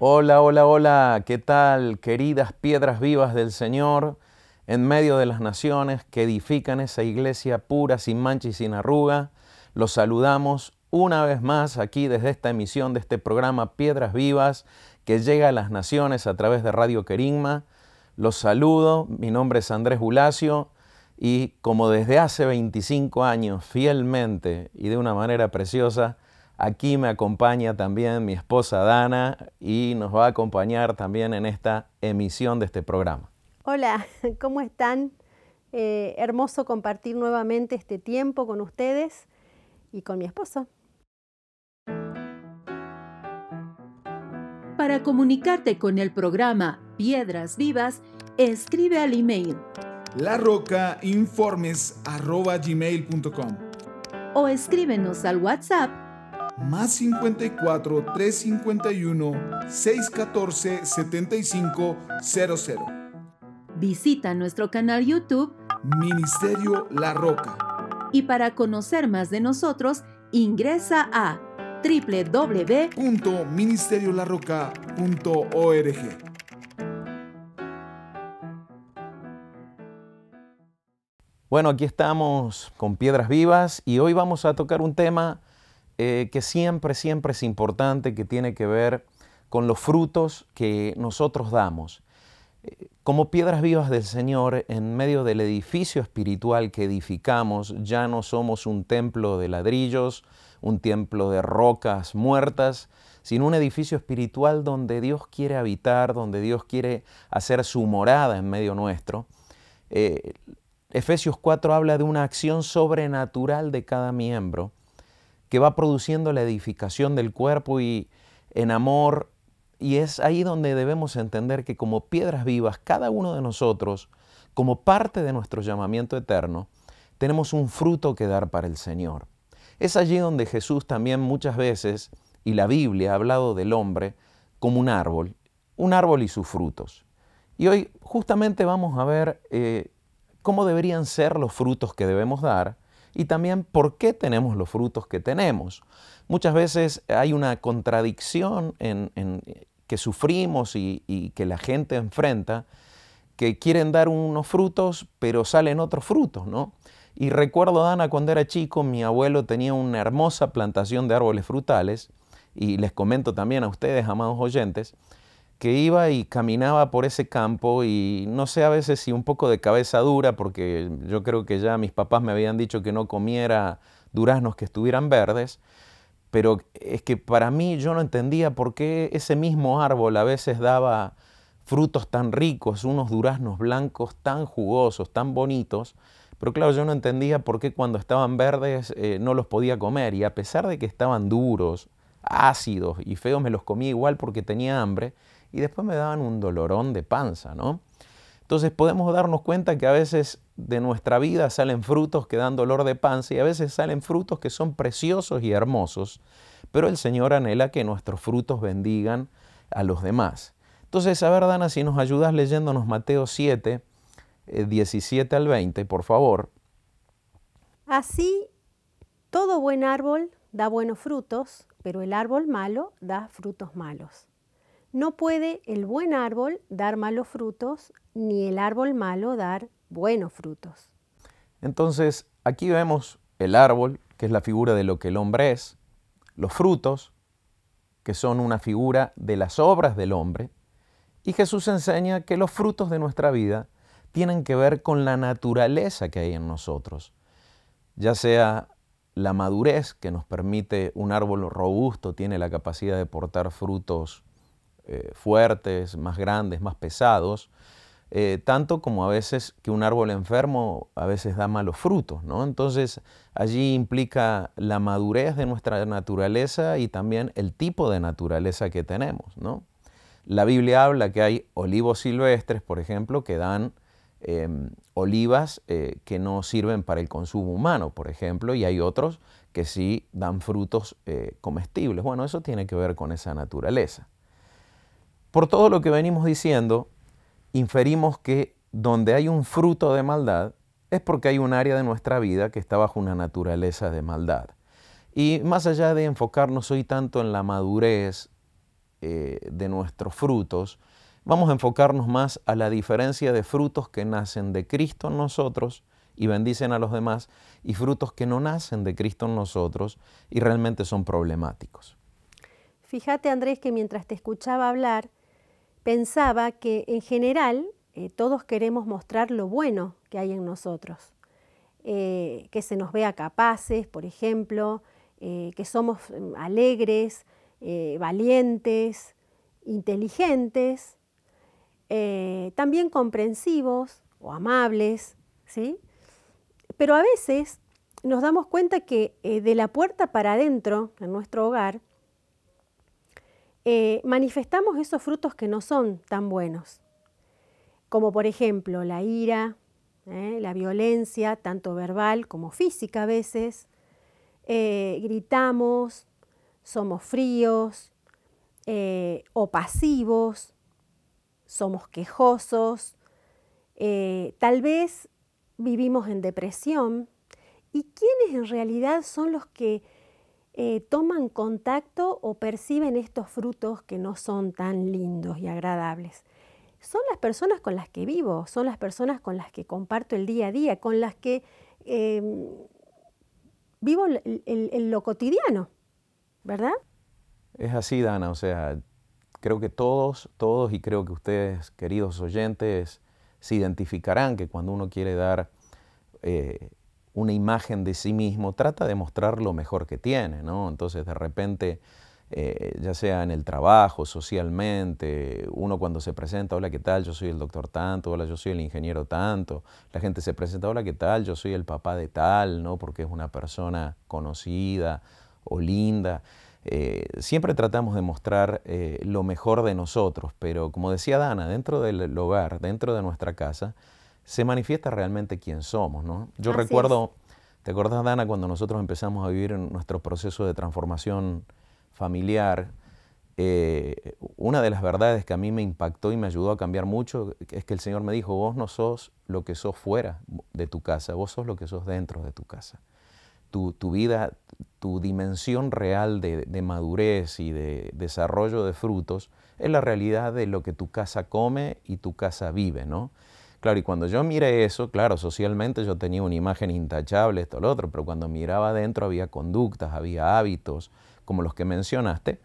Hola, hola, hola, ¿qué tal, queridas piedras vivas del Señor, en medio de las naciones que edifican esa iglesia pura, sin mancha y sin arruga? Los saludamos una vez más aquí desde esta emisión de este programa Piedras Vivas que llega a las naciones a través de Radio Querigma. Los saludo, mi nombre es Andrés Bulacio y como desde hace 25 años fielmente y de una manera preciosa, Aquí me acompaña también mi esposa Dana y nos va a acompañar también en esta emisión de este programa. Hola, ¿cómo están? Eh, hermoso compartir nuevamente este tiempo con ustedes y con mi esposo. Para comunicarte con el programa Piedras Vivas, escribe al email larrocainformes.gmail.com o escríbenos al WhatsApp más 54 351 614 7500. Visita nuestro canal YouTube Ministerio La Roca. Y para conocer más de nosotros, ingresa a www.ministeriolarroca.org. Bueno, aquí estamos con Piedras Vivas y hoy vamos a tocar un tema eh, que siempre, siempre es importante, que tiene que ver con los frutos que nosotros damos. Eh, como piedras vivas del Señor, en medio del edificio espiritual que edificamos, ya no somos un templo de ladrillos, un templo de rocas muertas, sino un edificio espiritual donde Dios quiere habitar, donde Dios quiere hacer su morada en medio nuestro. Eh, Efesios 4 habla de una acción sobrenatural de cada miembro que va produciendo la edificación del cuerpo y en amor. Y es ahí donde debemos entender que como piedras vivas, cada uno de nosotros, como parte de nuestro llamamiento eterno, tenemos un fruto que dar para el Señor. Es allí donde Jesús también muchas veces, y la Biblia ha hablado del hombre como un árbol, un árbol y sus frutos. Y hoy justamente vamos a ver eh, cómo deberían ser los frutos que debemos dar y también por qué tenemos los frutos que tenemos. Muchas veces hay una contradicción en, que sufrimos y, que la gente enfrenta, que quieren dar unos frutos, pero salen otros frutos, ¿no? Y recuerdo, Dana, cuando era chico, mi abuelo tenía una hermosa plantación de árboles frutales, y les comento también a ustedes, amados oyentes, que iba y caminaba por ese campo y no sé a veces si un poco de cabeza dura, porque yo creo que ya mis papás me habían dicho que no comiera duraznos que estuvieran verdes, pero es que para mí yo no entendía por qué ese mismo árbol a veces daba frutos tan ricos, unos duraznos blancos tan jugosos, tan bonitos, pero claro, yo no entendía por qué cuando estaban verdes eh, no los podía comer y a pesar de que estaban duros, ácidos y feos, me los comía igual porque tenía hambre y después me daban un dolorón de panza, ¿no? Entonces podemos darnos cuenta que a veces de nuestra vida salen frutos que dan dolor de panza y a veces salen frutos que son preciosos y hermosos, pero el Señor anhela que nuestros frutos bendigan a los demás. Entonces, a ver, Dana, si nos ayudas leyéndonos Mateo 7, 17 eh, al 20, por favor. Así, todo buen árbol da buenos frutos, pero el árbol malo da frutos malos. No puede el buen árbol dar malos frutos, ni el árbol malo dar buenos frutos. Entonces, aquí vemos el árbol, que es la figura de lo que el hombre es, los frutos, que son una figura de las obras del hombre, y Jesús enseña que los frutos de nuestra vida tienen que ver con la naturaleza que hay en nosotros, ya sea la madurez que nos permite un árbol robusto, tiene la capacidad de portar frutos eh, fuertes, más grandes, más pesados, eh, tanto como a veces que un árbol enfermo a veces da malos frutos, ¿no? Entonces allí implica la madurez de nuestra naturaleza y también el tipo de naturaleza que tenemos, ¿no? La Biblia habla que hay olivos silvestres, por ejemplo, que dan em, olivas eh, que no sirven para el consumo humano, por ejemplo, y hay otros que sí dan frutos comestibles. Bueno, eso tiene que ver con esa naturaleza. Por todo lo que venimos diciendo, inferimos que donde hay un fruto de maldad es porque hay un área de nuestra vida que está bajo una naturaleza de maldad. Y más allá de enfocarnos hoy tanto en la madurez eh, de nuestros frutos, vamos a enfocarnos más a la diferencia de frutos que nacen de Cristo en nosotros y bendicen a los demás y frutos que no nacen de Cristo en nosotros y realmente son problemáticos. Fíjate Andrés que mientras te escuchaba hablar, pensaba que en general eh, todos queremos mostrar lo bueno que hay en nosotros, eh, que se nos vea capaces, por ejemplo, eh, que somos mm, alegres, valientes, inteligentes, también comprensivos o amables, ¿sí? Pero a veces nos damos cuenta que de la puerta para adentro, en nuestro hogar, eh, manifestamos esos frutos que no son tan buenos, como por ejemplo la ira, eh, la violencia, tanto verbal como física a veces, eh, gritamos, somos fríos o pasivos, somos quejosos, tal vez vivimos en depresión. ¿Y quiénes en realidad son los que eh, toman contacto o perciben estos frutos que no son tan lindos y agradables. Son las personas con las que vivo, son las personas con las que comparto el día a día, con las que em, vivo en lo cotidiano, ¿verdad? Es así, Dana, o sea, creo que todos, todos y creo que ustedes, queridos oyentes, se identificarán que cuando uno quiere dar eh, una imagen de sí mismo, trata de mostrar lo mejor que tiene, ¿no? Entonces de repente, eh, ya sea en el trabajo, socialmente, uno cuando se presenta, hola, ¿qué tal? Yo soy el doctor tanto, hola, yo soy el ingeniero tanto, la gente se presenta, hola, ¿qué tal? Yo soy el papá de tal, ¿no? Porque es una persona conocida o linda. Eh, siempre tratamos de mostrar eh, lo mejor de nosotros, pero como decía Dana, dentro del hogar, dentro de nuestra casa, se manifiesta realmente quién somos. ¿no? Yo recuerdo, ¿te acuerdas, Dana, cuando nosotros empezamos a vivir en nuestro proceso de transformación familiar? Eh, una de las verdades que a mí me impactó y me ayudó a cambiar mucho es que el Señor me dijo, vos no sos lo que sos fuera de tu casa, vos sos lo que sos dentro de tu casa. Tu, tu vida, tu dimensión real de, de, madurez y de desarrollo de frutos es la realidad de lo que tu casa come y tu casa vive, ¿no? Claro, y cuando yo miré eso, claro, socialmente yo tenía una imagen intachable, esto, lo otro, pero cuando miraba adentro había conductas, había hábitos, como los que mencionaste,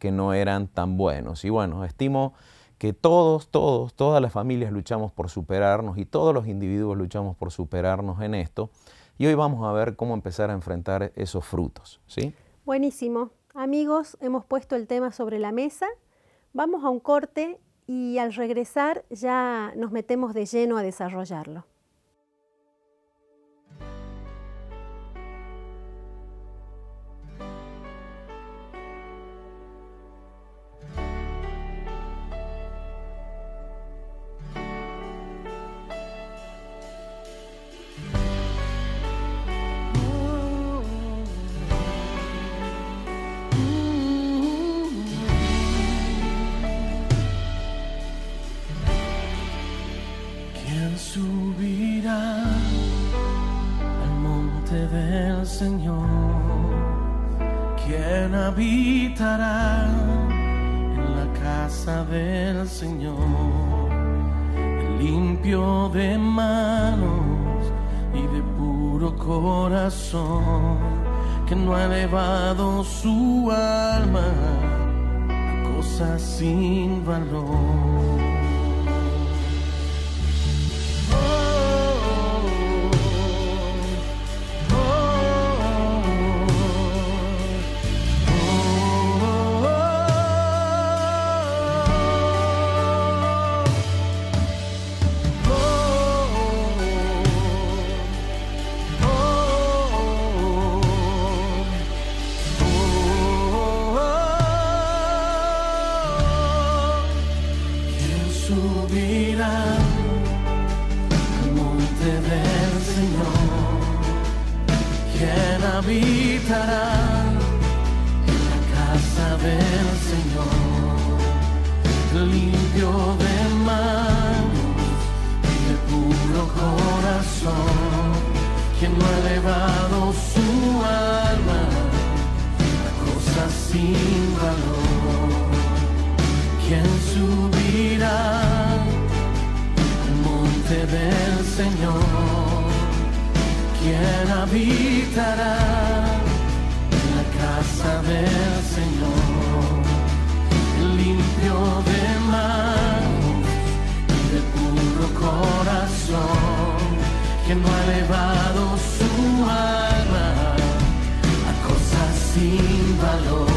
que no eran tan buenos. Y bueno, estimo que todos, todos, todas las familias luchamos por superarnos y todos los individuos luchamos por superarnos en esto. Y hoy vamos a ver cómo empezar a enfrentar esos frutos, ¿sí? Buenísimo. Amigos, hemos puesto el tema sobre la mesa. Vamos a un corte y al regresar ya nos metemos de lleno a desarrollarlo. Habitará en la casa del Señor, limpio de manos y de puro corazón, que no ha elevado su alma a cosas sin valor. Habitará en la casa del Señor? Limpio de manos y de puro corazón, que no ha elevado su alma a cosas sin valor.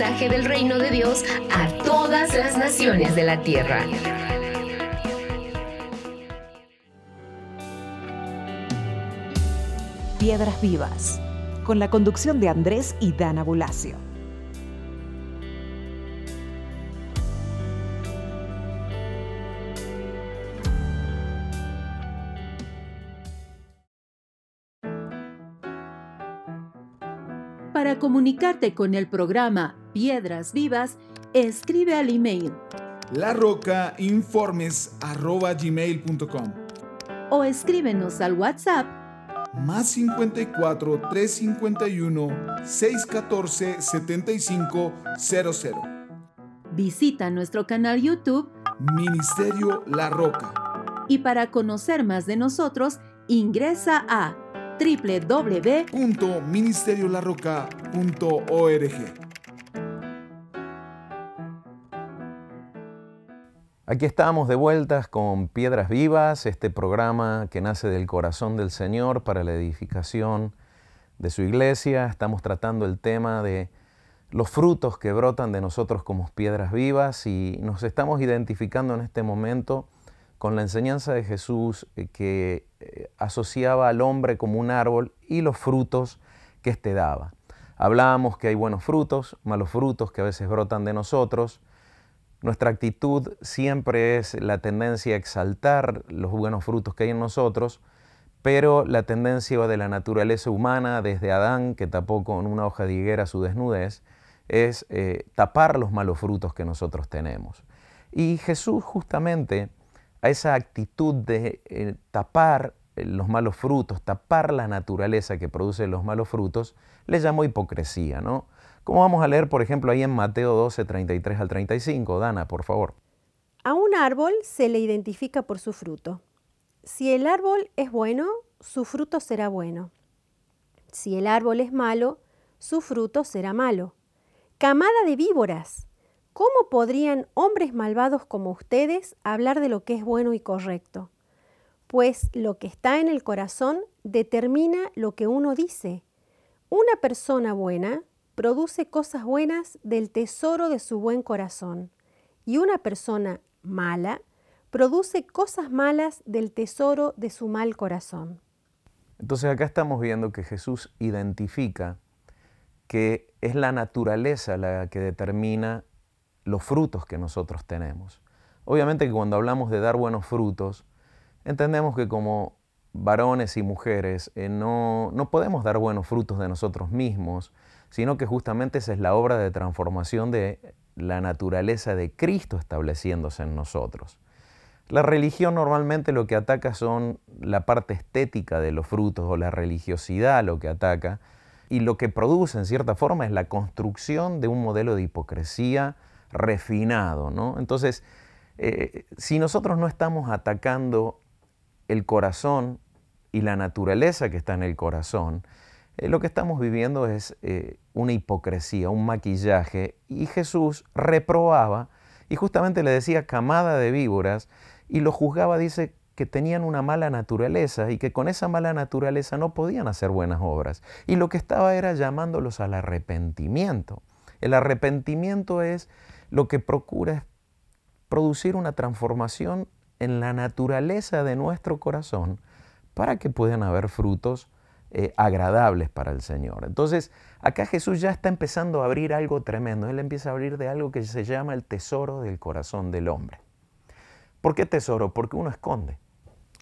Mensaje del reino de Dios a todas las naciones de la tierra. Piedras Vivas, con la conducción de Andrés y Dana Bulacio. Para comunicarte con el programa Piedras Vivas, escribe al email larrocainformes.gmail.com o escríbenos al WhatsApp Más 54 351 614 7500. Visita nuestro canal YouTube Ministerio La Roca. y para conocer más de nosotros, ingresa a www. Aquí estamos de vueltas con Piedras Vivas, este programa que nace del corazón del Señor para la edificación de su iglesia. Estamos tratando el tema de los frutos que brotan de nosotros como piedras vivas y nos estamos identificando en este momento con la enseñanza de Jesús eh, que eh, asociaba al hombre como un árbol y los frutos que éste daba. Hablábamos que hay buenos frutos, malos frutos que a veces brotan de nosotros, Nuestra actitud siempre es la tendencia a exaltar los buenos frutos que hay en nosotros, pero la tendencia de la naturaleza humana, desde Adán, que tapó con una hoja de higuera su desnudez, es eh, tapar los malos frutos que nosotros tenemos. Y Jesús justamente a esa actitud de eh, tapar eh, los malos frutos, tapar la naturaleza que produce los malos frutos, le llamó hipocresía, ¿no? Como vamos a leer, por ejemplo, ahí en Mateo 12, 33 al 35. Dana, por favor. A un árbol se le identifica por su fruto. Si el árbol es bueno, su fruto será bueno. Si el árbol es malo, su fruto será malo. Camada de víboras, ¿cómo podrían hombres malvados como ustedes hablar de lo que es bueno y correcto? Pues lo que está en el corazón determina lo que uno dice. Una persona buena produce cosas buenas del tesoro de su buen corazón y una persona mala produce cosas malas del tesoro de su mal corazón. Entonces acá estamos viendo que Jesús identifica que es la naturaleza la que determina los frutos que nosotros tenemos. Obviamente que cuando hablamos de dar buenos frutos, entendemos que como varones y mujeres eh, no, no podemos dar buenos frutos de nosotros mismos, sino que justamente esa es la obra de transformación de la naturaleza de Cristo estableciéndose en nosotros. La religión normalmente lo que ataca son la parte estética de los frutos o la religiosidad lo que ataca y lo que produce en cierta forma es la construcción de un modelo de hipocresía refinado. ¿no? Entonces, eh, si nosotros no estamos atacando el corazón y la naturaleza que está en el corazón, eh, lo que estamos viviendo es eh, una hipocresía, un maquillaje, y Jesús reprobaba y justamente le decía camada de víboras y lo juzgaba, dice, que tenían una mala naturaleza y que con esa mala naturaleza no podían hacer buenas obras. Y lo que estaba era llamándolos al arrepentimiento. El arrepentimiento es lo que procura producir una transformación en la naturaleza de nuestro corazón para que puedan haber frutos eh, agradables para el Señor. Entonces, acá Jesús ya está empezando a abrir algo tremendo. Él empieza a abrir de algo que se llama el tesoro del corazón del hombre. ¿Por qué tesoro? Porque uno esconde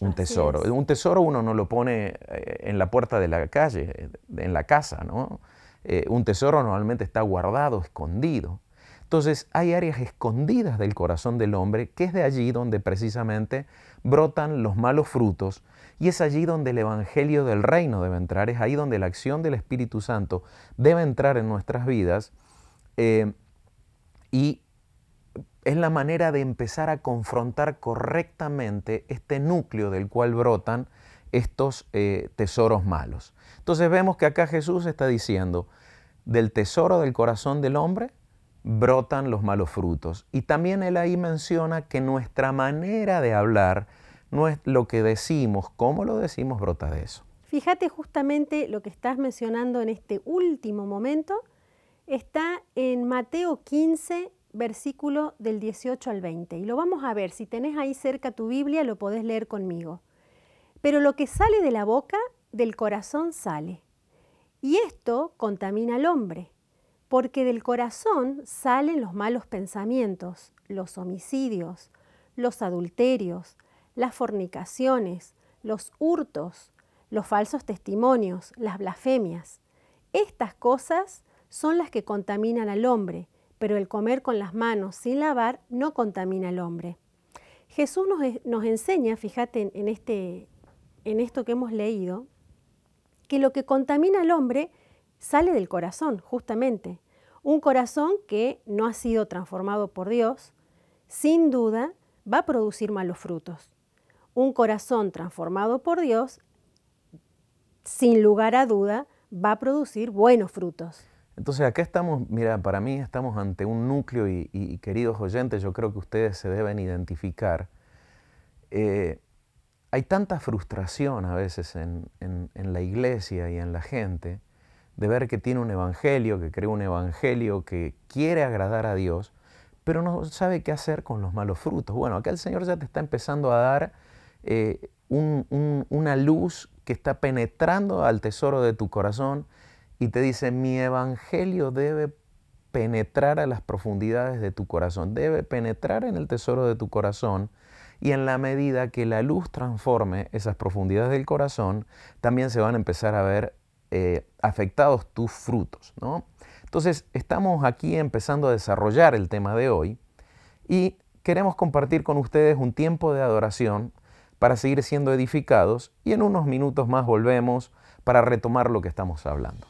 un tesoro. es. Un tesoro uno no lo pone eh, en la puerta de la calle, eh, en la casa, ¿no? Eh, un tesoro normalmente está guardado, escondido. Entonces hay áreas escondidas del corazón del hombre que es de allí donde precisamente brotan los malos frutos y es allí donde el Evangelio del Reino debe entrar, es ahí donde la acción del Espíritu Santo debe entrar en nuestras vidas eh, y es la manera de empezar a confrontar correctamente este núcleo del cual brotan estos eh, tesoros malos. Entonces vemos que acá Jesús está diciendo, del tesoro del corazón del hombre brotan los malos frutos. Y también él ahí menciona que nuestra manera de hablar, no es lo que decimos, cómo lo decimos, brota de eso. Fíjate justamente lo que estás mencionando en este último momento, está en Mateo 15, versículo del 18 al 20. Y lo vamos a ver, si tenés ahí cerca tu Biblia, lo podés leer conmigo. Pero lo que sale de la boca, del corazón sale. Y esto contamina al hombre, porque del corazón salen los malos pensamientos, los homicidios, los adulterios, las fornicaciones, los hurtos, los falsos testimonios, las blasfemias. Estas cosas son las que contaminan al hombre, pero el comer con las manos sin lavar no contamina al hombre. Jesús nos, nos enseña, fíjate en, en, este, en esto que hemos leído, que lo que contamina al hombre sale del corazón, justamente. Un corazón que no ha sido transformado por Dios, sin duda va a producir malos frutos. Un corazón transformado por Dios, sin lugar a duda, va a producir buenos frutos. Entonces acá estamos, mira, para mí estamos ante un núcleo y, queridos oyentes, yo creo que ustedes se deben identificar. Eh, hay tanta frustración a veces en, en, en, la iglesia y en la gente de ver que tiene un evangelio, que cree un evangelio, que quiere agradar a Dios, pero no sabe qué hacer con los malos frutos. Bueno, acá el Señor ya te está empezando a dar eh, un, un, una luz que está penetrando al tesoro de tu corazón y te dice, mi evangelio debe penetrar a las profundidades de tu corazón, debe penetrar en el tesoro de tu corazón y en la medida que la luz transforme esas profundidades del corazón, también se van a empezar a ver eh, afectados tus frutos. ¿no? Entonces, estamos aquí empezando a desarrollar el tema de hoy y queremos compartir con ustedes un tiempo de adoración para seguir siendo edificados y en unos minutos más volvemos para retomar lo que estamos hablando.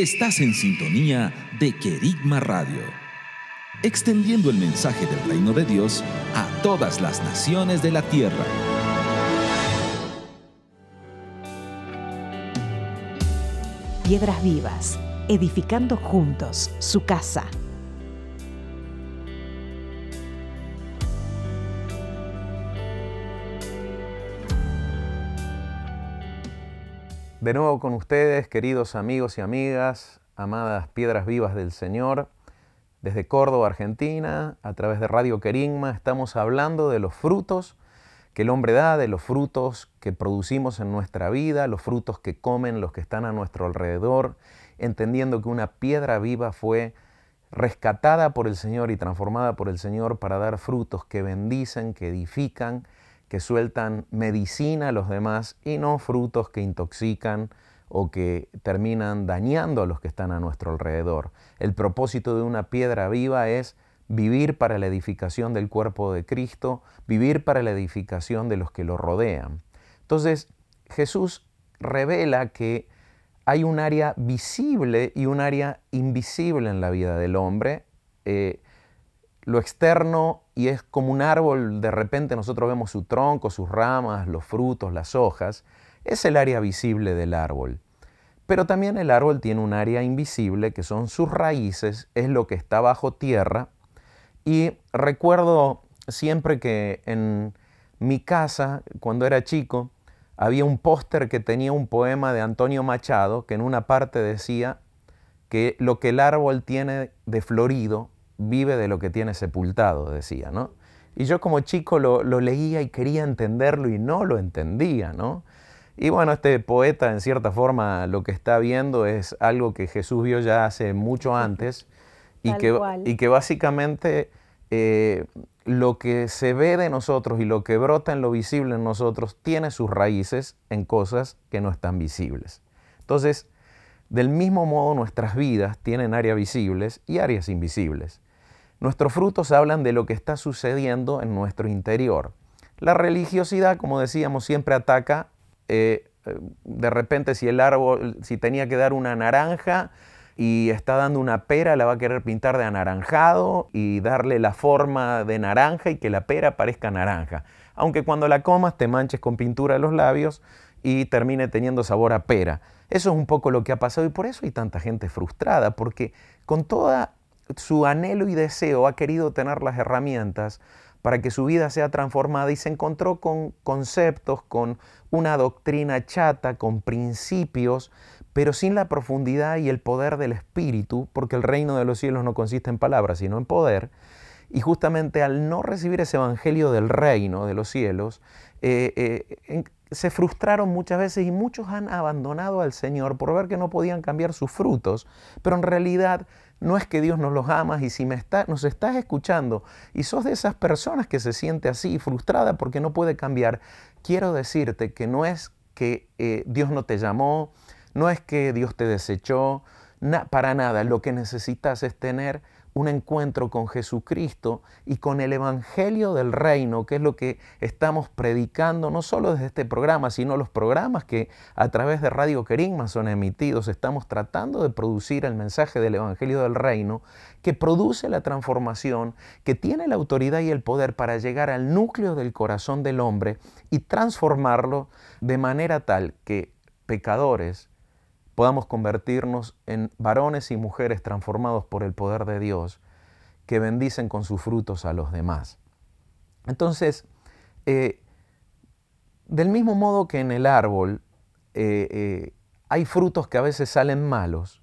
Estás en sintonía de Querigma Radio, extendiendo el mensaje del reino de Dios a todas las naciones de la tierra. Piedras Vivas, edificando juntos su casa. De nuevo con ustedes, queridos amigos y amigas, amadas piedras vivas del Señor, desde Córdoba, Argentina, a través de Radio Querigma, estamos hablando de los frutos que el hombre da, de los frutos que producimos en nuestra vida, los frutos que comen los que están a nuestro alrededor, entendiendo que una piedra viva fue rescatada por el Señor y transformada por el Señor para dar frutos que bendicen, que edifican, que sueltan medicina a los demás y no frutos que intoxican o que terminan dañando a los que están a nuestro alrededor. El propósito de una piedra viva es vivir para la edificación del cuerpo de Cristo, vivir para la edificación de los que lo rodean. Entonces, Jesús revela que hay un área visible y un área invisible en la vida del hombre. Eh, lo externo y es como un árbol, de repente nosotros vemos su tronco, sus ramas, los frutos, las hojas, es el área visible del árbol. Pero también el árbol tiene un área invisible, que son sus raíces, es lo que está bajo tierra. Y recuerdo siempre que en mi casa, cuando era chico, había un póster que tenía un poema de Antonio Machado, que en una parte decía que lo que el árbol tiene de florido vive de lo que tiene sepultado, decía, ¿no? Y yo como chico lo, leía y quería entenderlo y no lo entendía, ¿no? Y bueno, este poeta en cierta forma lo que está viendo es algo que Jesús vio ya hace mucho antes y, que, y que, básicamente eh, lo que se ve de nosotros y lo que brota en lo visible en nosotros tiene sus raíces en cosas que no están visibles. Entonces, del mismo modo nuestras vidas tienen áreas visibles y áreas invisibles. Nuestros frutos hablan de lo que está sucediendo en nuestro interior. La religiosidad, como decíamos, siempre ataca, eh, de repente si el árbol, si tenía que dar una naranja y está dando una pera, la va a querer pintar de anaranjado y darle la forma de naranja y que la pera parezca naranja. Aunque cuando la comas te manches con pintura los labios y termine teniendo sabor a pera. Eso es un poco lo que ha pasado y por eso hay tanta gente frustrada, porque con toda su anhelo y deseo ha querido tener las herramientas para que su vida sea transformada y se encontró con conceptos, con una doctrina chata, con principios, pero sin la profundidad y el poder del Espíritu, porque el reino de los cielos no consiste en palabras, sino en poder. Y justamente al no recibir ese evangelio del reino de los cielos, eh, eh, se frustraron muchas veces y muchos han abandonado al Señor por ver que no podían cambiar sus frutos, pero en realidad no es que Dios nos los ama y si me está, nos estás escuchando y sos de esas personas que se siente así, frustrada porque no puede cambiar, quiero decirte que no es que eh, Dios no te llamó, no es que Dios te desechó, para nada, lo que necesitas es tener un encuentro con Jesucristo y con el Evangelio del Reino, que es lo que estamos predicando, no solo desde este programa, sino los programas que a través de Radio Querigma son emitidos. Estamos tratando de producir el mensaje del Evangelio del Reino, que produce la transformación, que tiene la autoridad y el poder para llegar al núcleo del corazón del hombre y transformarlo de manera tal que pecadores, podamos convertirnos en varones y mujeres transformados por el poder de Dios, que bendicen con sus frutos a los demás. Entonces, eh, del mismo modo que en el árbol eh, eh, hay frutos que a veces salen malos,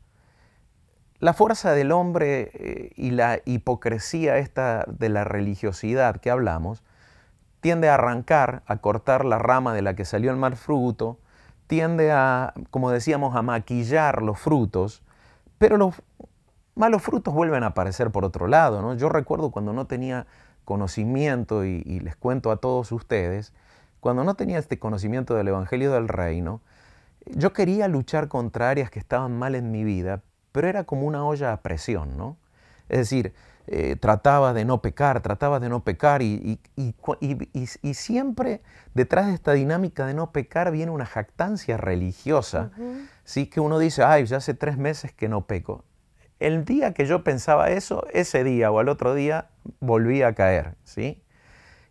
la fuerza del hombre y la hipocresía esta de la religiosidad que hablamos tiende a arrancar, a cortar la rama de la que salió el mal fruto, tiende a, como decíamos, a maquillar los frutos, pero los malos frutos vuelven a aparecer por otro lado. ¿no? Yo recuerdo cuando no tenía conocimiento, y, y, les cuento a todos ustedes, cuando no tenía este conocimiento del Evangelio del Reino, yo quería luchar contra áreas que estaban mal en mi vida, pero era como una olla a presión, ¿no? Es decir, eh, trataba de no pecar, trataba de no pecar y, y- y y siempre detrás de esta dinámica de no pecar viene una jactancia religiosa. Sí, que uno dice, ay, ya hace tres meses que no peco. El día que yo pensaba eso, ese día o al otro día volví a caer, ¿sí?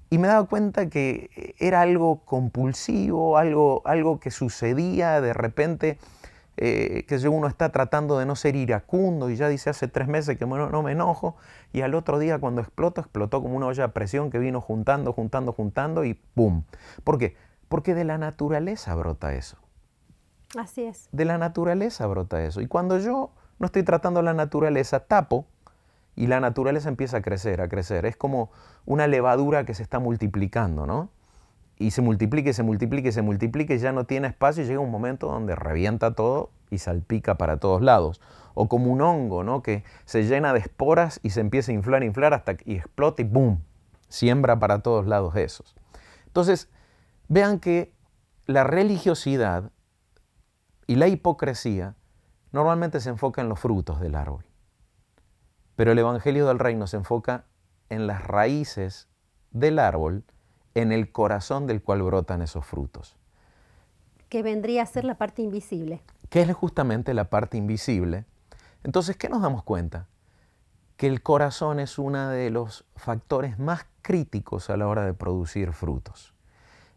Y me daba cuenta que era algo compulsivo, algo, algo que sucedía de repente, eh, que uno está tratando de no ser iracundo y ya dice hace tres meses que no, no me enojo, y al otro día cuando explotó, explotó como una olla a presión que vino juntando, juntando, juntando y ¡pum! ¿Por qué? Porque de la naturaleza brota eso. Así es. De la naturaleza brota eso. Y cuando yo no estoy tratando la naturaleza, tapo y la naturaleza empieza a crecer, a crecer. Es como una levadura que se está multiplicando, ¿no? Y se multiplica, y se multiplica, y se multiplica y ya no tiene espacio y llega un momento donde revienta todo y salpica para todos lados. O como un hongo, ¿no? Que se llena de esporas y se empieza a inflar, inflar hasta y explota y ¡boom! Siembra para todos lados esos. Entonces, vean que la religiosidad y la hipocresía normalmente se enfoca en los frutos del árbol. Pero el Evangelio del Reino se enfoca en las raíces del árbol, en el corazón del cual brotan esos frutos. Que vendría a ser la parte invisible. que es justamente la parte invisible. Entonces, ¿qué nos damos cuenta? Que el corazón es uno de los factores más críticos a la hora de producir frutos.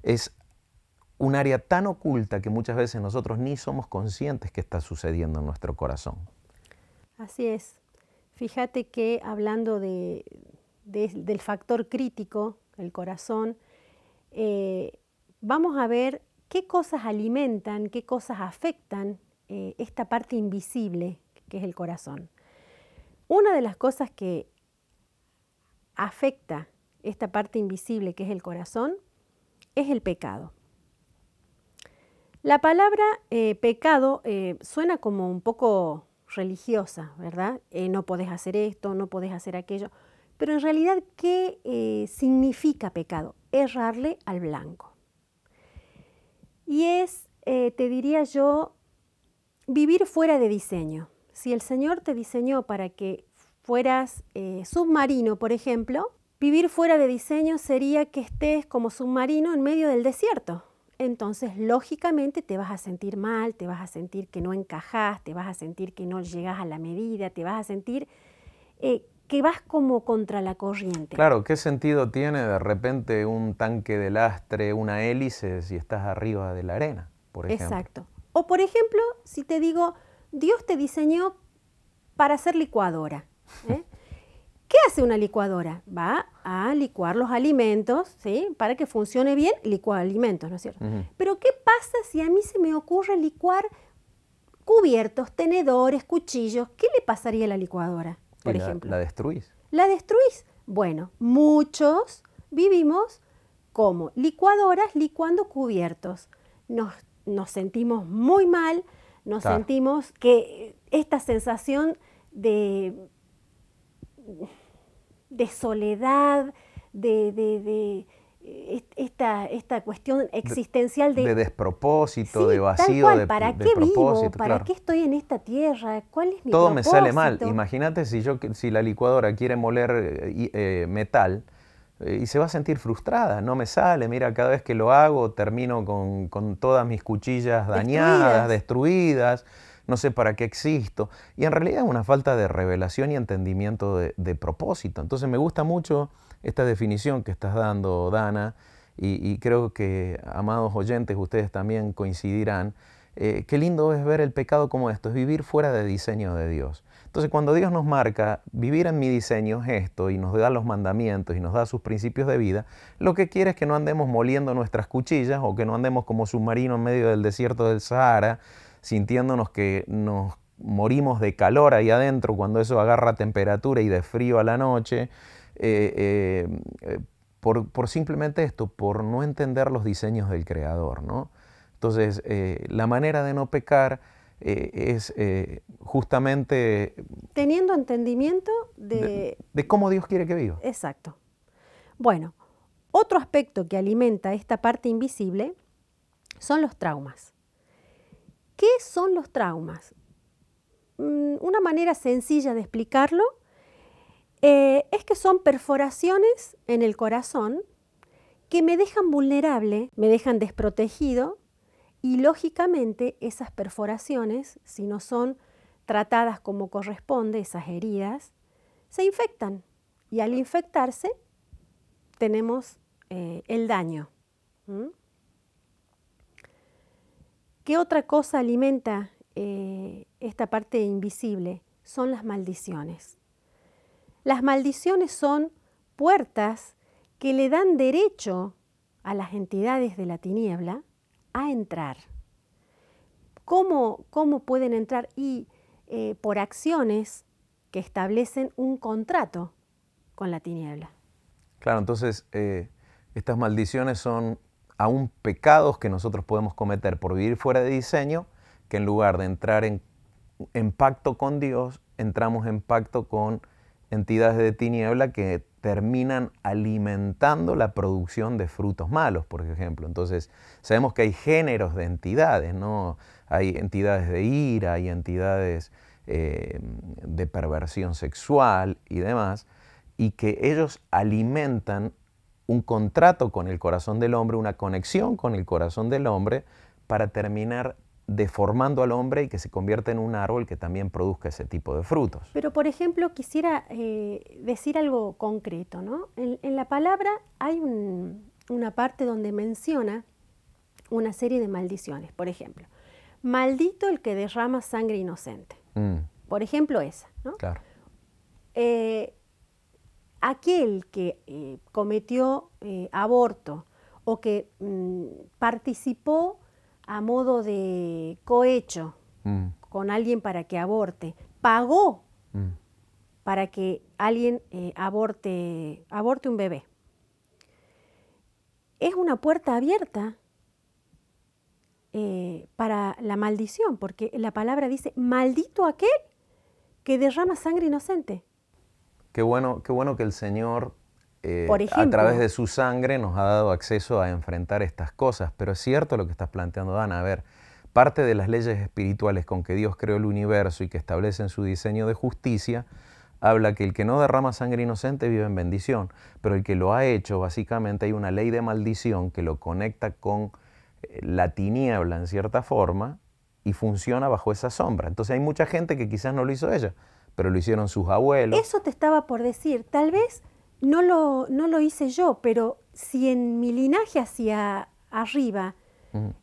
Es un área tan oculta que muchas veces nosotros ni somos conscientes que está sucediendo en nuestro corazón. Así es. Fíjate que hablando de, de- del factor crítico, el corazón, eh, vamos a ver qué cosas alimentan, qué cosas afectan eh, esta parte invisible que es el corazón. Una de las cosas que afecta esta parte invisible que es el corazón es el pecado. La palabra eh, pecado suena como un poco religiosa, ¿verdad? No podés hacer esto, no podés hacer aquello. Pero en realidad, ¿qué eh, significa pecado? Errarle al blanco. Y es, eh, te diría yo, vivir fuera de diseño. Si el Señor te diseñó para que fueras eh, submarino, por ejemplo, vivir fuera de diseño sería que estés como submarino en medio del desierto. Entonces, lógicamente, te vas a sentir mal, te vas a sentir que no encajás, te vas a sentir que no llegas a la medida, te vas a sentir que vas como contra la corriente. Claro, ¿qué sentido tiene de repente un tanque de lastre, una hélice, si estás arriba de la arena, por ejemplo? Exacto. O por ejemplo, si te digo, Dios te diseñó para hacer licuadora. ¿eh? ¿Qué hace una licuadora? Va a licuar los alimentos, ¿sí? Para que funcione bien, licua alimentos, ¿no es cierto? Pero ¿qué pasa si a mí se me ocurre licuar cubiertos, tenedores, cuchillos? ¿Qué le pasaría a la licuadora, por Y ejemplo? La destruís. ¿La destruís? Bueno, muchos vivimos como licuadoras licuando cubiertos. Nos, nos sentimos muy mal, nos Claro. sentimos que esta sensación de, de soledad, de, de- de, esta, esta cuestión existencial de, De despropósito, Sí, de vacío, cual, ¿para de qué vivo? ¿Para claro. qué estoy en esta tierra? ¿Cuál es mi Todo me sale mal. Imagínate si yo si la licuadora quiere moler eh, eh, metal eh, y se va a sentir frustrada, no me sale, mira, cada vez que lo hago termino con, con todas mis cuchillas dañadas, destruidas, no sé para qué existo. Y en realidad es una falta de revelación y entendimiento de, de propósito. Entonces me gusta mucho esta definición que estás dando, Dana, y, creo que, amados oyentes, ustedes también coincidirán. eh, qué lindo es ver el pecado como esto, es vivir fuera de diseño de Dios. Entonces cuando Dios nos marca, vivir en mi diseño es esto, y nos da los mandamientos y nos da sus principios de vida, lo que quiere es que no andemos moliendo nuestras cuchillas o que no andemos como submarino en medio del desierto del Sahara, sintiéndonos que nos morimos de calor ahí adentro cuando eso agarra temperatura y de frío a la noche, eh, eh, por, por simplemente esto, por no entender los diseños del Creador, ¿no? Entonces, eh, la manera de no pecar es justamente Teniendo entendimiento de, de, de cómo Dios quiere que viva. Exacto. Bueno, otro aspecto que alimenta esta parte invisible son los traumas. ¿Qué son los traumas? Mm, Una manera sencilla de explicarlo Eh, es que son perforaciones en el corazón que me dejan vulnerable, me dejan desprotegido y lógicamente esas perforaciones, si no son tratadas como corresponde, esas heridas, se infectan y al infectarse tenemos eh, el daño. ¿Qué otra cosa alimenta eh, esta parte invisible? Son las maldiciones. Las maldiciones son puertas que le dan derecho a las entidades de la tiniebla a entrar. ¿Cómo, cómo pueden entrar? Y eh, por acciones que establecen un contrato con la tiniebla. Claro, entonces eh, estas maldiciones son aún pecados que nosotros podemos cometer por vivir fuera de diseño, que en lugar de entrar en, en pacto con Dios, entramos en pacto con entidades de tiniebla que terminan alimentando la producción de frutos malos, por ejemplo. Entonces, sabemos que hay géneros de entidades, ¿no? Hay entidades de ira, hay entidades eh, de perversión sexual y demás, y que ellos alimentan un contrato con el corazón del hombre, una conexión con el corazón del hombre, para terminar deformando al hombre y que se convierta en un árbol que también produzca ese tipo de frutos. Pero, por ejemplo, quisiera eh, decir algo concreto, ¿no? En, en la palabra hay un- una parte donde menciona una serie de maldiciones. Por ejemplo, maldito el que derrama sangre inocente. Mm, Por ejemplo, esa, ¿no? claro. Eh, aquel que eh, cometió aborto o que mm, participó a modo de cohecho Mm, con alguien para que aborte, pagó mm, para que alguien eh, aborte, aborte un bebé. Es una puerta abierta eh, para la maldición, porque la palabra dice, maldito aquel que derrama sangre inocente. Qué bueno, qué bueno que el Señor eh, Por a través de su sangre nos ha dado acceso a enfrentar estas cosas. Pero es cierto lo que estás planteando, Dana. A ver, parte de las leyes espirituales con que Dios creó el universo y que establecen su diseño de justicia, habla que el que no derrama sangre inocente vive en bendición, pero el que lo ha hecho, básicamente hay una ley de maldición que lo conecta con eh, la tiniebla en cierta forma y funciona bajo esa sombra. Entonces hay mucha gente que quizás no lo hizo ella, pero lo hicieron sus abuelos. Eso te estaba por decir, tal vez no lo, no lo hice yo, pero si en mi linaje hacia arriba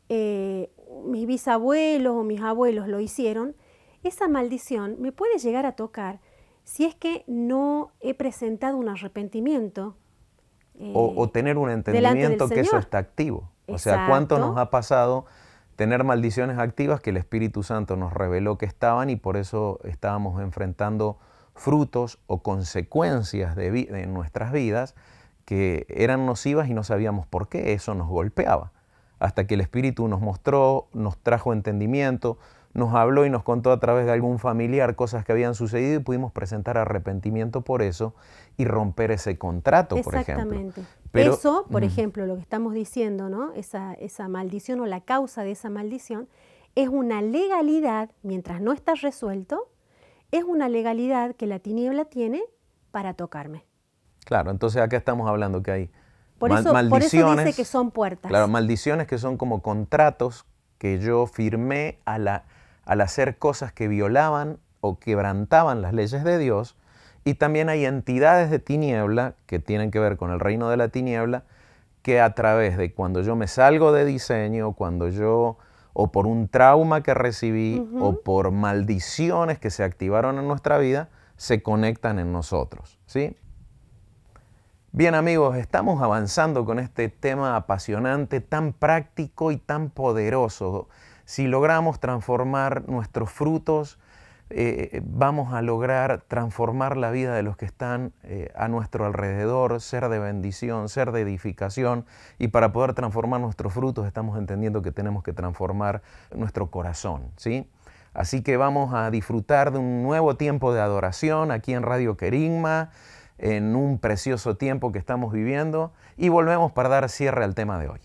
eh, mis bisabuelos o mis abuelos lo hicieron, esa maldición me puede llegar a tocar si es que no he presentado un arrepentimiento. eh, o, o tener un entendimiento que eso está activo. O sea, ¿cuánto nos ha pasado tener maldiciones activas que el Espíritu Santo nos reveló que estaban y por eso estábamos enfrentando frutos o consecuencias de, vi- de nuestras vidas que eran nocivas y no sabíamos por qué eso nos golpeaba? Hasta que el Espíritu nos mostró, nos trajo entendimiento, nos habló y nos contó a través de algún familiar cosas que habían sucedido y pudimos presentar arrepentimiento por eso y romper ese contrato, por ejemplo. Exactamente. Pero- Eso, por Mm. ejemplo, lo que estamos diciendo, ¿no? Esa, esa maldición o la causa de esa maldición es una legalidad, mientras no está resuelto, es una legalidad que la tiniebla tiene para tocarme. Claro, entonces acá estamos hablando que hay Por, mal- eso, por eso maldiciones. dice que son puertas. Claro, maldiciones que son como contratos que yo firmé a la- al hacer cosas que violaban o quebrantaban las leyes de Dios. Y también hay entidades de tiniebla que tienen que ver con el reino de la tiniebla, que a través de cuando yo me salgo de diseño, cuando yo, o por un trauma que recibí, o por maldiciones que se activaron en nuestra vida, se conectan en nosotros. ¿sí? Bien amigos, estamos avanzando con este tema apasionante, tan práctico y tan poderoso. Si logramos transformar nuestros frutos, eh, vamos a lograr transformar la vida de los que están eh, a nuestro alrededor, ser de bendición, ser de edificación. Y para poder transformar nuestros frutos estamos entendiendo que tenemos que transformar nuestro corazón. ¿sí? Así que vamos a disfrutar de un nuevo tiempo de adoración aquí en Radio Querigma, en un precioso tiempo que estamos viviendo y volvemos para dar cierre al tema de hoy.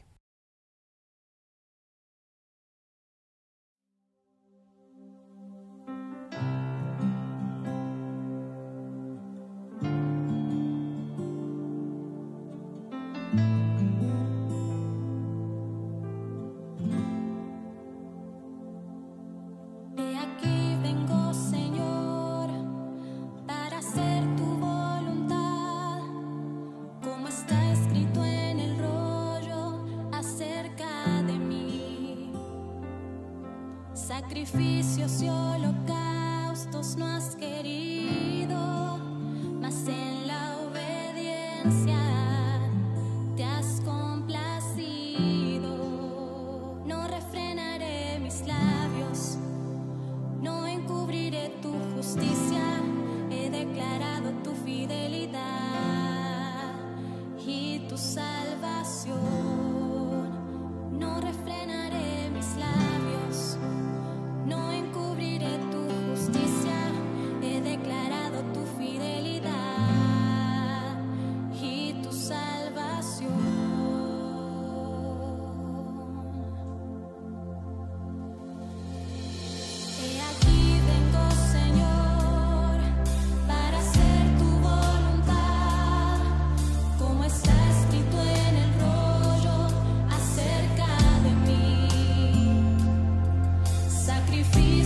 sacrifício.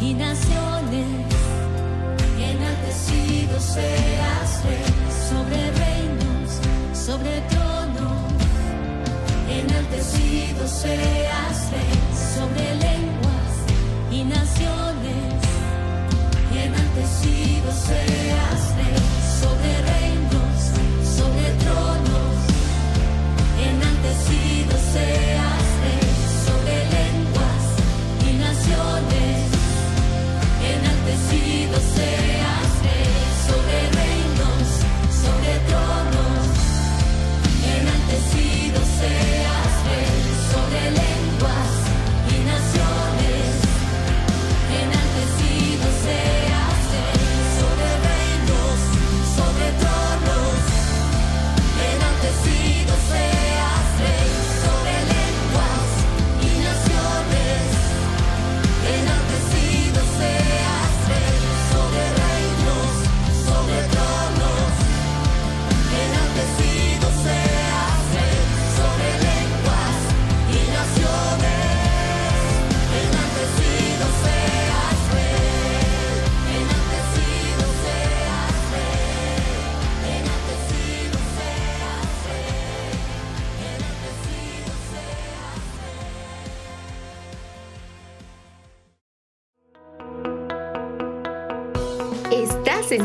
y naciones, enaltecido seas rey, sobre reinos, sobre tronos, enaltecido seas rey, sobre lenguas y naciones, enaltecido seas rey, sobre reinos, sobre tronos, enaltecido seas bendecido sea.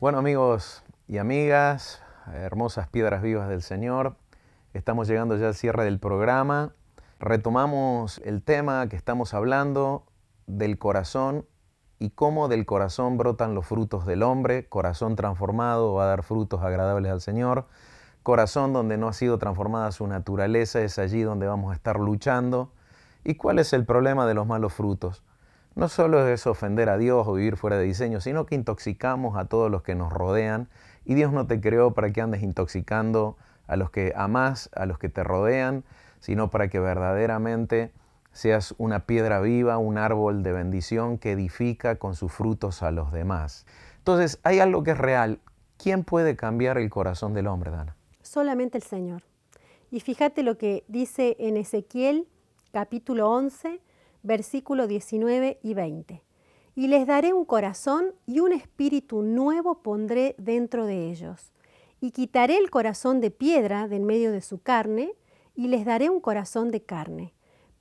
Bueno amigos y amigas, hermosas piedras vivas del Señor, estamos llegando ya al cierre del programa. Retomamos el tema que estamos hablando del corazón y cómo del corazón brotan los frutos del hombre. Corazón transformado va a dar frutos agradables al Señor. Corazón donde no ha sido transformada su naturaleza es allí donde vamos a estar luchando. ¿Y cuál es el problema de los malos frutos? No solo es ofender a Dios o vivir fuera de diseño, sino que intoxicamos a todos los que nos rodean y Dios no te creó para que andes intoxicando a los que amás, a los que te rodean, sino para que verdaderamente seas una piedra viva, un árbol de bendición que edifica con sus frutos a los demás. Entonces, hay algo que es real. ¿Quién puede cambiar el corazón del hombre, Dana? Solamente el Señor. Y fíjate lo que dice en Ezequiel capítulo 11, versículo 19 y 20. Y les daré un corazón y un espíritu nuevo pondré dentro de ellos. Y quitaré el corazón de piedra de en medio de su carne y les daré un corazón de carne,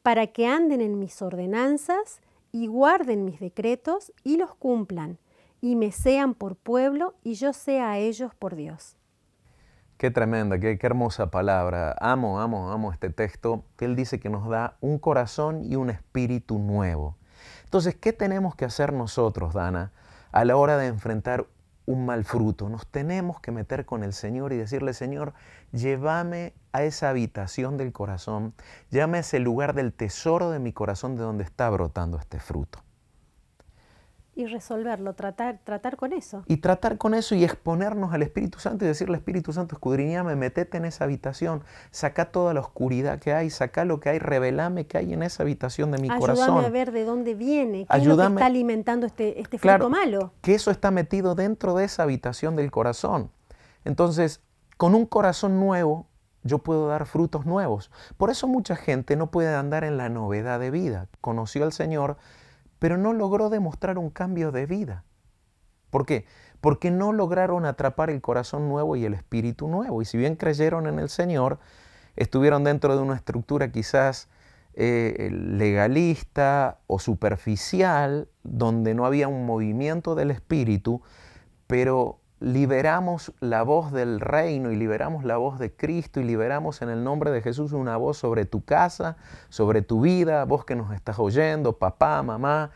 para que anden en mis ordenanzas y guarden mis decretos y los cumplan, y me sean por pueblo y yo sea a ellos por Dios. Qué tremenda, qué, qué, hermosa palabra. Amo, amo, amo este texto, que Él dice que nos da un corazón y un espíritu nuevo. Entonces, ¿qué tenemos que hacer nosotros, Dana, a la hora de enfrentar un mal fruto? Nos tenemos que meter con el Señor y decirle, Señor, llévame a esa habitación del corazón, llévame a ese lugar del tesoro de mi corazón de donde está brotando este fruto. Y resolverlo, tratar, tratar con eso. Y tratar con eso y exponernos al Espíritu Santo y decirle, Espíritu Santo, escudriñame, metete en esa habitación, saca toda la oscuridad que hay, saca lo que hay, revelame que hay en esa habitación de mi Ayúdame corazón. Ayúdame a ver de dónde viene, qué Ayúdame. es lo que está alimentando este, este fruto Claro, malo. Que eso está metido dentro de esa habitación del corazón. Entonces, con un corazón nuevo, yo puedo dar frutos nuevos. Por eso mucha gente no puede andar en la novedad de vida. Conoció al Señor, pero no logró demostrar un cambio de vida. ¿Por qué? Porque no lograron atrapar el corazón nuevo y el espíritu nuevo. Y si bien creyeron en el Señor, estuvieron dentro de una estructura quizás eh, legalista o superficial, donde no había un movimiento del espíritu, pero liberamos la voz del reino y liberamos la voz de Cristo y liberamos en el nombre de Jesús una voz sobre tu casa, sobre tu vida, vos que nos estás oyendo, papá, mamá,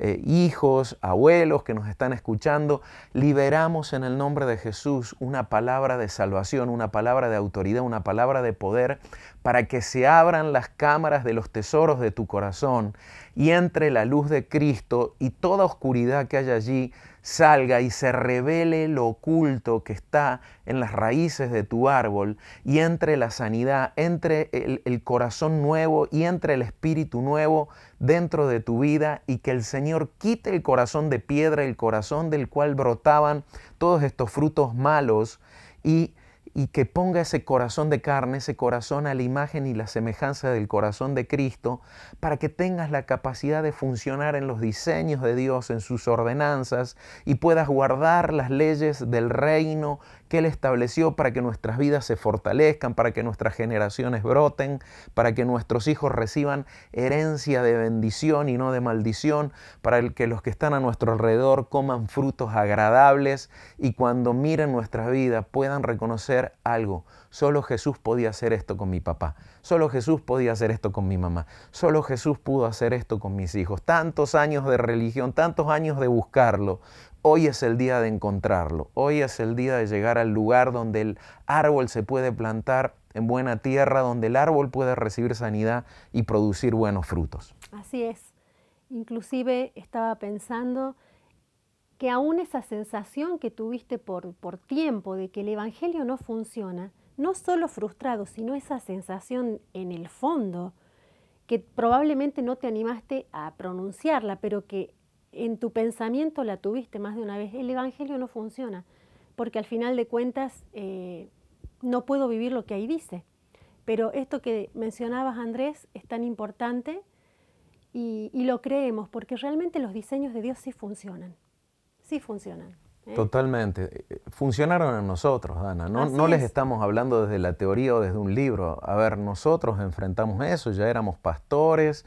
eh, hijos, abuelos que nos están escuchando, liberamos en el nombre de Jesús una palabra de salvación, una palabra de autoridad, una palabra de poder, para que se abran las cámaras de los tesoros de tu corazón y entre la luz de Cristo y toda oscuridad que haya allí salga y se revele lo oculto que está en las raíces de tu árbol y entre la sanidad, entre el, corazón nuevo y entre el espíritu nuevo dentro de tu vida y que el Señor quite el corazón de piedra, el corazón del cual brotaban todos estos frutos malos y y que ponga ese corazón de carne, ese corazón a la imagen y la semejanza del corazón de Cristo, para que tengas la capacidad de funcionar en los diseños de Dios, en sus ordenanzas, y puedas guardar las leyes del reino que Él estableció para que nuestras vidas se fortalezcan, para que nuestras generaciones broten, para que nuestros hijos reciban herencia de bendición y no de maldición, para que los que están a nuestro alrededor coman frutos agradables y cuando miren nuestras vidas puedan reconocer algo. Solo Jesús podía hacer esto con mi papá. Solo Jesús podía hacer esto con mi mamá. Solo Jesús pudo hacer esto con mis hijos. Tantos años de religión, tantos años de buscarlo. Hoy es el día de encontrarlo. Hoy es el día de llegar al lugar donde el árbol se puede plantar en buena tierra, donde el árbol puede recibir sanidad y producir buenos frutos. Así es. Inclusive estaba pensando que aún esa sensación que tuviste por, por tiempo de que el Evangelio no funciona, no solo frustrado, sino esa sensación en el fondo, que probablemente no te animaste a pronunciarla, pero que en tu pensamiento la tuviste más de una vez, el Evangelio no funciona, porque al final de cuentas eh, no puedo vivir lo que ahí dice. Pero esto que mencionabas, Andrés, es tan importante y, y lo creemos, porque realmente los diseños de Dios sí funcionan sí funcionan. ¿eh? Totalmente. Funcionaron en nosotros, Dana. No, no les estamos hablando desde la teoría o desde un libro. A ver, nosotros enfrentamos eso, ya éramos pastores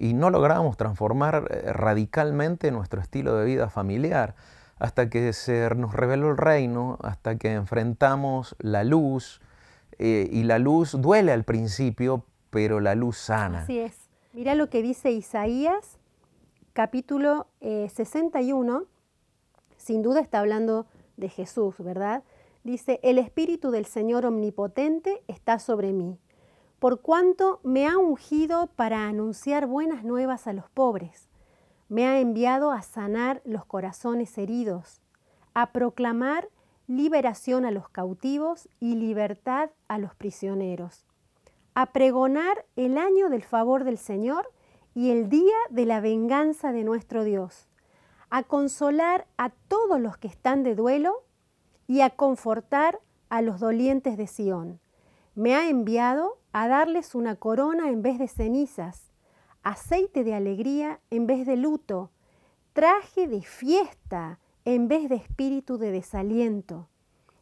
y no logramos transformar eh, radicalmente nuestro estilo de vida familiar hasta que se nos reveló el reino, hasta que enfrentamos la luz. Eh, y la luz duele al principio, pero la luz sana. Así es. Mira lo que dice Isaías, capítulo eh, 61. Sin duda está hablando de Jesús, ¿verdad? Dice, el Espíritu del Señor Omnipotente está sobre mí, por cuanto me ha ungido para anunciar buenas nuevas a los pobres. Me ha enviado a sanar los corazones heridos, a proclamar liberación a los cautivos y libertad a los prisioneros, a pregonar el año del favor del Señor y el día de la venganza de nuestro Dios, a consolar a todos los que están de duelo y a confortar a los dolientes de Sión. Me ha enviado a darles una corona en vez de cenizas, aceite de alegría en vez de luto, traje de fiesta en vez de espíritu de desaliento.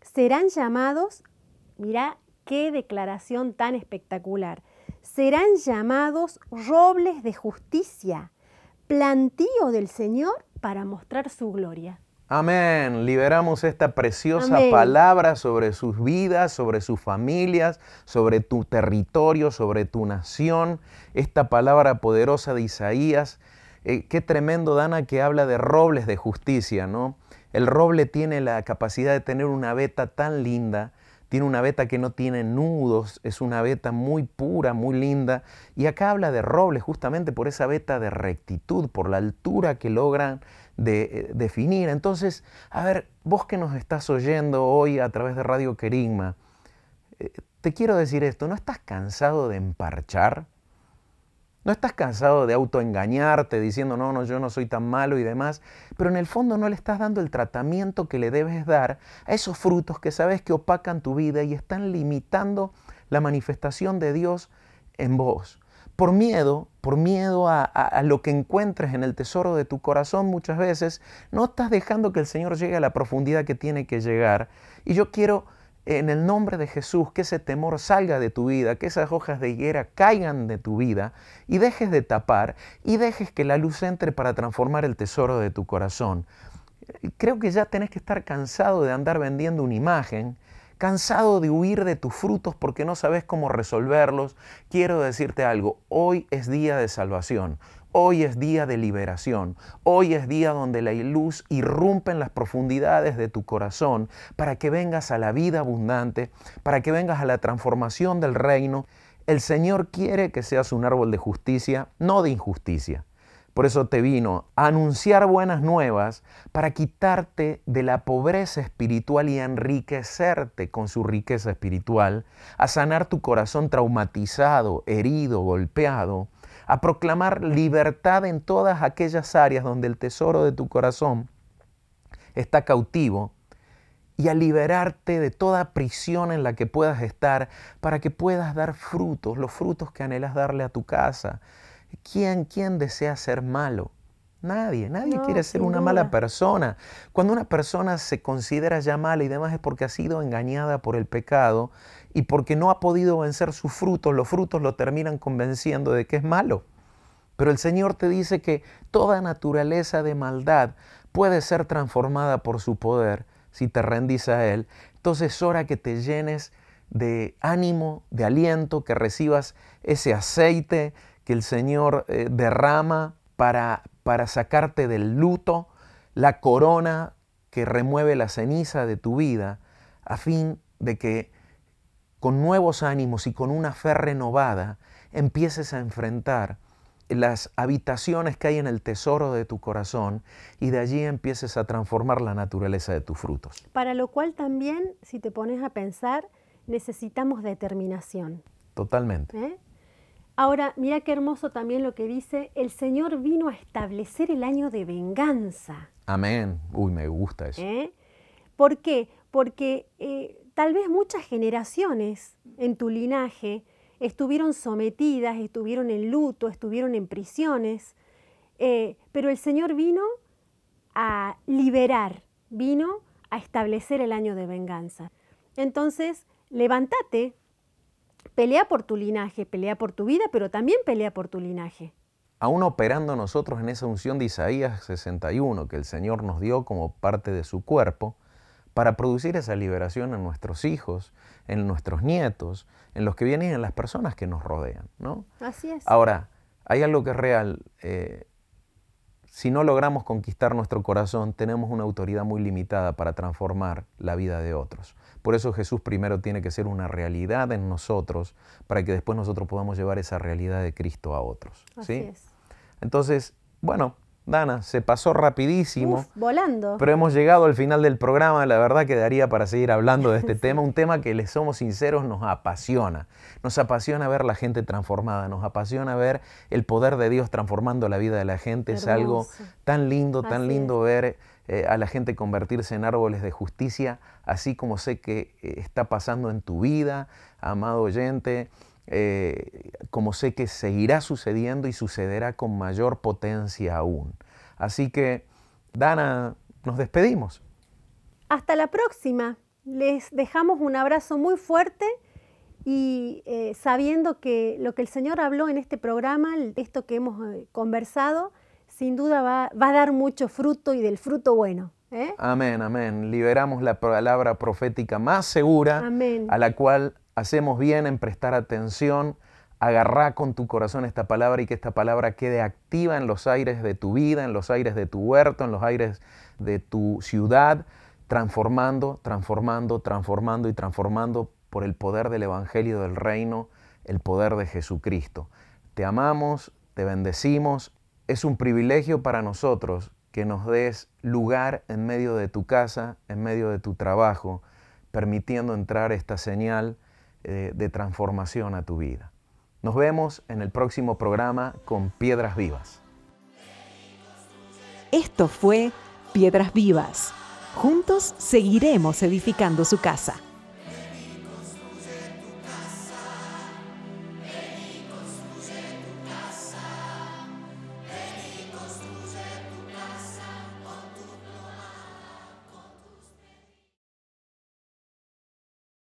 Serán llamados, mira qué declaración tan espectacular, serán llamados robles de justicia, plantío del Señor para mostrar su gloria. Amén. Liberamos esta preciosa Amén. palabra sobre sus vidas, sobre sus familias, sobre tu territorio, sobre tu nación. Esta palabra poderosa de Isaías. Eh, qué tremendo, Dana, que habla de robles de justicia, ¿no? El roble tiene la capacidad de tener una veta tan linda, tiene una veta que no tiene nudos, es una veta muy pura, muy linda. Y acá habla de roble justamente por esa veta de rectitud, por la altura que logran de, eh, definir. Entonces, a ver, vos que nos estás oyendo hoy a través de Radio Querigma, eh, te quiero decir esto, ¿no estás cansado de emparchar? ¿No estás cansado de autoengañarte diciendo, no, no, yo no soy tan malo y demás? Pero en el fondo no le estás dando el tratamiento que le debes dar a esos frutos que sabes que opacan tu vida y están limitando la manifestación de Dios en vos. Por miedo, por miedo a, lo que encuentres en el tesoro de tu corazón muchas veces, no estás dejando que el Señor llegue a la profundidad que tiene que llegar. Y yo quiero en el nombre de Jesús, que ese temor salga de tu vida, que esas hojas de higuera caigan de tu vida y dejes de tapar y dejes que la luz entre para transformar el tesoro de tu corazón. Creo que ya tenés que estar cansado de andar vendiendo una imagen, cansado de huir de tus frutos porque no sabes cómo resolverlos. Quiero decirte algo, hoy es día de salvación. Hoy es día de liberación. Hoy es día donde la luz irrumpe en las profundidades de tu corazón para que vengas a la vida abundante, para que vengas a la transformación del reino. El Señor quiere que seas un árbol de justicia, no de injusticia. Por eso te vino a anunciar buenas nuevas para quitarte de la pobreza espiritual y enriquecerte con su riqueza espiritual, a sanar tu corazón traumatizado, herido, golpeado, a proclamar libertad en todas aquellas áreas donde el tesoro de tu corazón está cautivo y a liberarte de toda prisión en la que puedas estar para que puedas dar frutos, los frutos que anhelas darle a tu casa. ¿Quién, quién desea ser malo? Nadie, nadie No, quiere ser una mala persona. Cuando una persona se considera ya mala y demás es porque ha sido engañada por el pecado y porque no ha podido vencer sus frutos, los frutos lo terminan convenciendo de que es malo. Pero el Señor te dice que toda naturaleza de maldad puede ser transformada por su poder si te rendís a Él. Entonces es hora que te llenes de ánimo, de aliento, que recibas ese aceite que el Señor eh, derrama para, para sacarte del luto, la corona que remueve la ceniza de tu vida, a fin de que con nuevos ánimos y con una fe renovada empieces a enfrentar las habitaciones que hay en el tesoro de tu corazón y de allí empieces a transformar la naturaleza de tus frutos. Para lo cual también, si te pones a pensar, necesitamos determinación. Totalmente. ¿eh? Ahora, mira qué hermoso también lo que dice, el Señor vino a establecer el año de venganza. Amén. Uy, me gusta eso. ¿eh? ¿Por qué? Porque eh, tal vez muchas generaciones en tu linaje estuvieron sometidas, estuvieron en luto, estuvieron en prisiones, eh, pero el Señor vino a liberar, vino a establecer el año de venganza. Entonces, levántate, pelea por tu linaje, pelea por tu vida, pero también pelea por tu linaje. Aún operando nosotros en esa unción de Isaías 61 que el Señor nos dio como parte de su cuerpo, para producir esa liberación en nuestros hijos, en nuestros nietos, en los que vienen y en las personas que nos rodean. ¿no? Así es. Ahora, hay algo que es real. eh, si no logramos conquistar nuestro corazón, tenemos una autoridad muy limitada para transformar la vida de otros. Por eso Jesús primero tiene que ser una realidad en nosotros para que después nosotros podamos llevar esa realidad de Cristo a otros. Así ¿sí? es. Entonces, bueno, Dana, se pasó rapidísimo. Uf, volando. Pero hemos llegado al final del programa, la verdad que daría para seguir hablando de este tema, un tema que les somos sinceros nos apasiona. Nos apasiona ver la gente transformada, nos apasiona ver el poder de Dios transformando la vida de la gente. Es algo tan lindo, tan Así lindo ver eh, a la gente convertirse en árboles de justicia, así como sé que eh, está pasando en tu vida, amado oyente, eh, como sé que seguirá sucediendo y sucederá con mayor potencia aún. Así que, Dana, nos despedimos. Hasta la próxima. Les dejamos un abrazo muy fuerte y eh, sabiendo que lo que el Señor habló en este programa, esto que hemos eh, conversado, sin duda va, va a dar mucho fruto y del fruto bueno. ¿eh? Amén, amén. Liberamos la palabra profética más segura Amén. a la cual hacemos bien en prestar atención. Agarrá con tu corazón esta palabra y que esta palabra quede activa en los aires de tu vida, en los aires de tu huerto, en los aires de tu ciudad, transformando, transformando, transformando y transformando por el poder del Evangelio del Reino, el poder de Jesucristo. Te amamos, te bendecimos. Es un privilegio para nosotros que nos des lugar en medio de tu casa, en medio de tu trabajo, permitiendo entrar esta señal eh, de transformación a tu vida. Nos vemos en el próximo programa con Piedras Vivas. Esto fue Piedras Vivas. Juntos seguiremos edificando su casa.